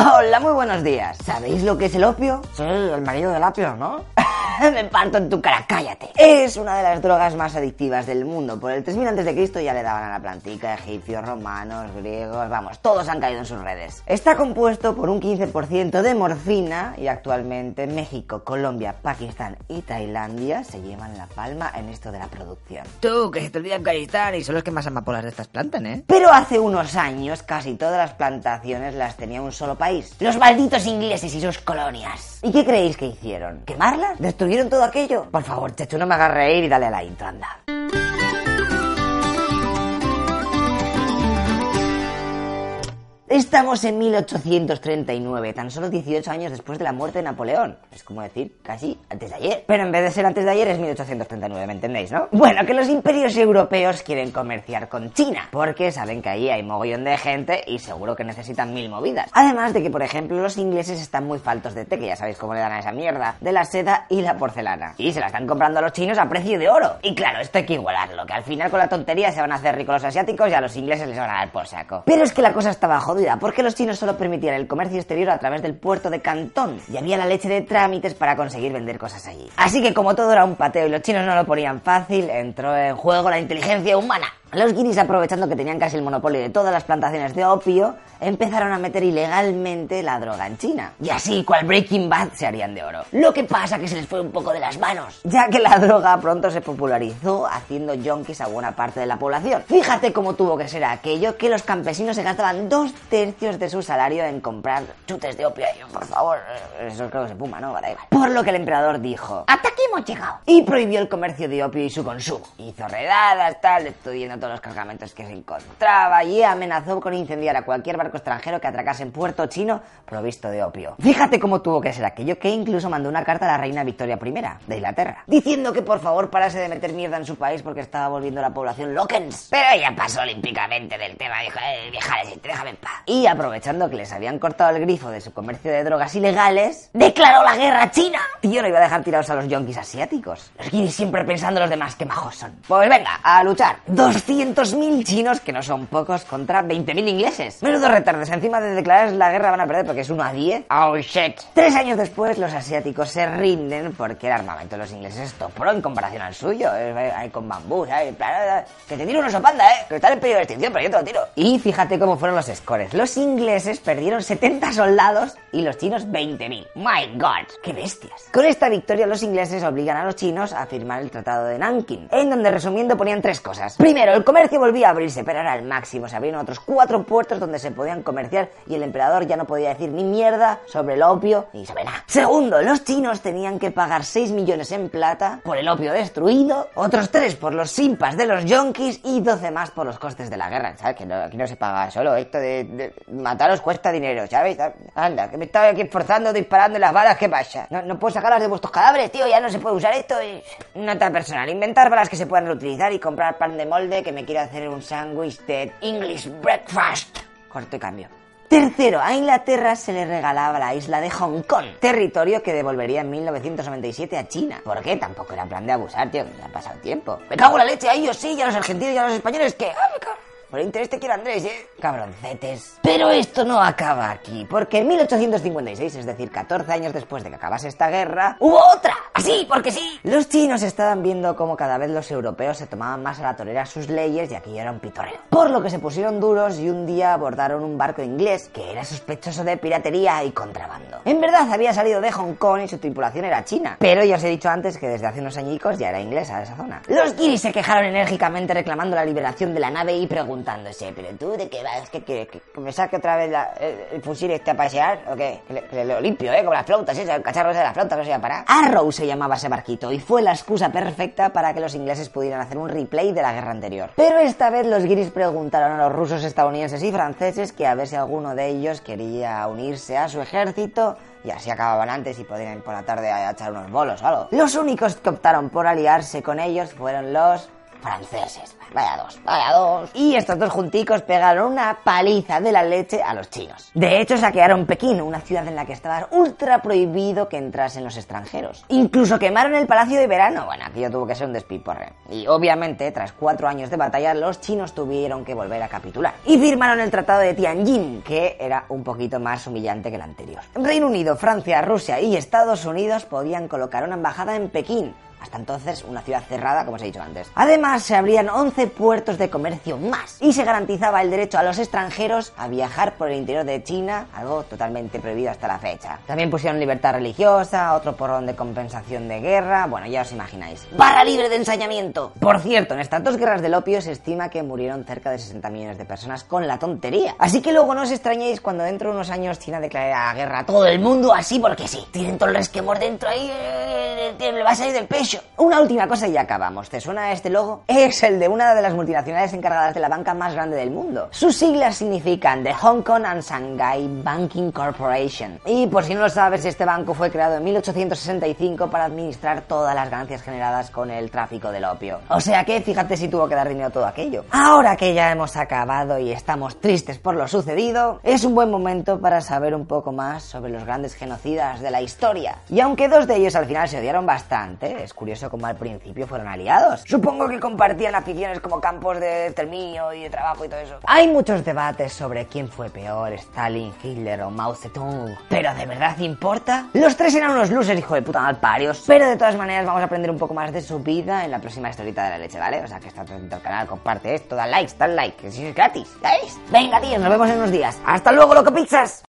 Hola, muy buenos días. ¿Sabéis lo que es el opio? Sí, el marido del apio, ¿no? Me parto en tu cara, cállate. Es una de las drogas más adictivas del mundo. Por el 3000 antes de Cristo ya le daban a la plantica, egipcios, romanos, griegos, vamos, todos han caído en sus redes. Está compuesto por un 15% de morfina y actualmente México, Colombia, Pakistán y Tailandia se llevan la palma en esto de la producción. Tú, que se te olvida Afganistán y son los que más amapolas de estas plantas, ¿eh? Pero hace unos años casi todas las plantaciones las tenía un solo país. Los malditos ingleses y sus colonias. ¿Y qué creéis que hicieron? ¿Quemarlas? ¿Destruyeron todo aquello? Por favor, Chechu, no me hagas reír y dale a la intro, anda. Estamos en 1839, tan solo 18 años después de la muerte de Napoleón. Es como decir, casi antes de ayer. Pero en vez de ser antes de ayer es 1839, ¿me entendéis, no? Bueno, que los imperios europeos quieren comerciar con China, porque saben que ahí hay mogollón de gente y seguro que necesitan mil movidas. Además de que, por ejemplo, los ingleses están muy faltos de té, que ya sabéis cómo le dan a esa mierda, de la seda y la porcelana. Y se la están comprando a los chinos a precio de oro. Y claro, esto hay que igualarlo, que al final con la tontería se van a hacer ricos los asiáticos y a los ingleses les van a dar por saco. Pero es que la cosa estaba porque los chinos solo permitían el comercio exterior a través del puerto de Cantón y había la leche de trámites para conseguir vender cosas allí. Así que como todo era un pateo y los chinos no lo ponían fácil, entró en juego la inteligencia humana. Los guiris, aprovechando que tenían casi el monopolio de todas las plantaciones de opio, empezaron a meter ilegalmente la droga en China. Y así, cual Breaking Bad, se harían de oro. Lo que pasa que se les fue un poco de las manos, ya que la droga pronto se popularizó haciendo yonkis a buena parte de la población. Fíjate cómo tuvo que ser aquello que los campesinos se gastaban dos tercios de su salario en comprar chutes de opio. Por favor, eso creo que se puma, ¿no? Vale. Por lo que el emperador dijo, Y prohibió el comercio de opio y su consumo. Hizo redadas, tal, destruyendo todos los cargamentos que se encontraba y amenazó con incendiar a cualquier barco extranjero que atracase en puerto chino provisto de opio. Fíjate cómo tuvo que ser aquello que incluso mandó una carta a la reina Victoria I de Inglaterra, diciendo que por favor parase de meter mierda en su país porque estaba volviendo la población loquens. Pero ella pasó olímpicamente del tema, dijo, eh, viejales, déjame en paz. Y aprovechando que les habían cortado el grifo de su comercio de drogas ilegales, declaró la guerra a China. Tío, no iba a dejar tirados a los yonkis asiáticos. Los guiris siempre pensando los demás que majos son. Pues venga, a luchar. 200.000 chinos, que no son pocos, contra 20.000 ingleses. Menudo retardos. Encima de declarar la guerra van a perder porque es 1 a 10. Oh shit. Tres años después, los asiáticos se rinden porque el armamento de los ingleses es top pro en comparación al suyo. Eh, Hay con bambú, ¿sabes? Que te tiro un oso panda, ¿eh? Que está en peligro de extinción, pero yo te lo tiro. Y fíjate cómo fueron los scores. Los ingleses perdieron 70 soldados y los chinos 20.000. My God, qué bestias. Con esta victoria los ingleses obligan a los chinos a firmar el Tratado de Nanking, en donde resumiendo ponían tres cosas. Primero, el comercio volvía a abrirse, pero era al máximo. Se abrieron otros cuatro puertos donde se podían comerciar y el emperador ya no podía decir ni mierda sobre el opio ni sobre nada. Segundo, los chinos tenían que pagar 6 millones en plata por el opio destruido, otros 3 por los simpas de los yonkis y 12 más por los costes de la guerra. ¿Sabes? Que aquí no se paga solo. Esto de, mataros cuesta dinero, ¿sabes? Anda, que me estaba aquí esforzando disparando las balas, ¿qué pasa? No, no puedo sacarlas de vuestros cadáveres, tío, ya no se puede usar esto. Y... Nota personal, inventar balas que se puedan reutilizar y comprar pan de molde que me quiero hacer un sándwich de English breakfast. Corto y cambio. Tercero, a Inglaterra se le regalaba la isla de Hong Kong, territorio que devolvería en 1997 a China. ¿Por qué? Tampoco era plan de abusar, tío, que me ha pasado tiempo. Me cago en la leche, a ellos sí, y a los argentinos y a los españoles, que... Por interés te quiero Andrés, ¿eh? Cabroncetes. Pero esto no acaba aquí, porque en 1856, es decir, 14 años después de que acabase esta guerra, hubo otra. Así, porque sí. Los chinos estaban viendo cómo cada vez los europeos se tomaban más a la torera sus leyes y aquí era un pitorreo. Por lo que se pusieron duros y un día abordaron un barco inglés que era sospechoso de piratería y contrabando. En verdad había salido de Hong Kong y su tripulación era china, pero ya os he dicho antes que desde hace unos añicos ya era inglesa esa zona. Los guiris se quejaron enérgicamente reclamando la liberación de la nave y preguntándose, pero tú de qué vas, ¿qué quieres? ¿Que me saque otra vez el, el fusil este a pasear? ¿O qué? Que, le- que lo limpio, ¿eh? Como las flautas, ¿eh? El cacharro de las flautas no se iba a parar. Arrow se llamaba ese barquito y fue la excusa perfecta para que los ingleses pudieran hacer un replay de la guerra anterior. Pero esta vez los guiris preguntaron a los rusos, estadounidenses y franceses que a ver si alguno de ellos quería unirse a su ejército y así acababan antes y podían ir por la tarde a echar unos bolos o algo. Los únicos que optaron por aliarse con ellos fueron los franceses. Vaya dos, vaya dos. Y estos dos junticos pegaron una paliza de la leche a los chinos. De hecho, saquearon Pekín, una ciudad en la que estaba ultra prohibido que entrasen los extranjeros. Incluso quemaron el Palacio de Verano. Bueno, aquello tuvo que ser un despiporre. Y obviamente, tras cuatro años de batalla, los chinos tuvieron que volver a capitular. Y firmaron el Tratado de Tianjin, que era un poquito más humillante que el anterior. Reino Unido, Francia, Rusia y Estados Unidos podían colocar una embajada en Pekín, hasta entonces una ciudad cerrada, como os he dicho antes. Además, se abrían 11 puertos de comercio más y se garantizaba el derecho a los extranjeros a viajar por el interior de China, algo totalmente prohibido hasta la fecha. También pusieron libertad religiosa, otro porrón de compensación de guerra, bueno, ya os imagináis. ¡Barra libre de ensañamiento! Por cierto, en estas dos guerras del opio se estima que murieron cerca de 60 millones de personas con la tontería. Así que luego no os extrañéis cuando dentro de unos años China declare la guerra a todo el mundo así porque sí. Tienen todo el resquemor dentro ahí, eh, le va a salir del pecho. Una última cosa y ya acabamos. ¿Te suena este logo? Es el de una de las multinacionales encargadas de la banca más grande del mundo. Sus siglas significan The Hong Kong and Shanghai Banking Corporation. Y por si no lo sabes, este banco fue creado en 1865 para administrar todas las ganancias generadas con el tráfico del opio. O sea que fíjate si tuvo que dar dinero a todo aquello. Ahora que ya hemos acabado y estamos tristes por lo sucedido, es un buen momento para saber un poco más sobre los grandes genocidas de la historia. Y aunque dos de ellos al final se odiaron bastante, es curioso como al principio fueron aliados. Supongo que compartían aficiones como campos de exterminio y de trabajo y todo eso. Hay muchos debates sobre quién fue peor, Stalin, Hitler o Mao Zedong. ¿Pero de verdad importa? Los tres eran unos losers, hijo de puta malparios. Pero de todas maneras vamos a aprender un poco más de su vida en la próxima historieta de la leche, ¿vale? O sea que está atento al canal, comparte esto, da likes, da like, que si es gratis, ¿sabéis? Venga, tíos, nos vemos en unos días. ¡Hasta luego, loco pizzas!